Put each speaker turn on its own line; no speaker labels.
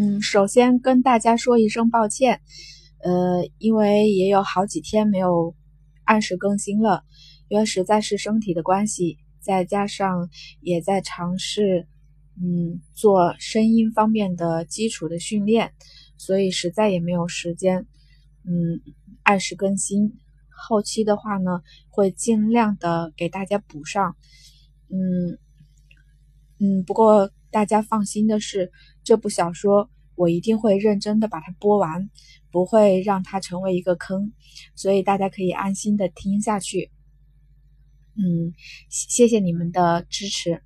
嗯，首先跟大家说一声抱歉，呃，因为也有好几天没有按时更新了，因为实在是身体的关系，再加上也在尝试，嗯，做声音方面的基础的训练，所以实在也没有时间，嗯，按时更新。后期的话呢，会尽量的给大家补上，嗯嗯，不过大家放心的是，这部小说我一定会认真的把它播完，不会让它成为一个坑，所以大家可以安心的听下去。嗯，谢谢你们的支持。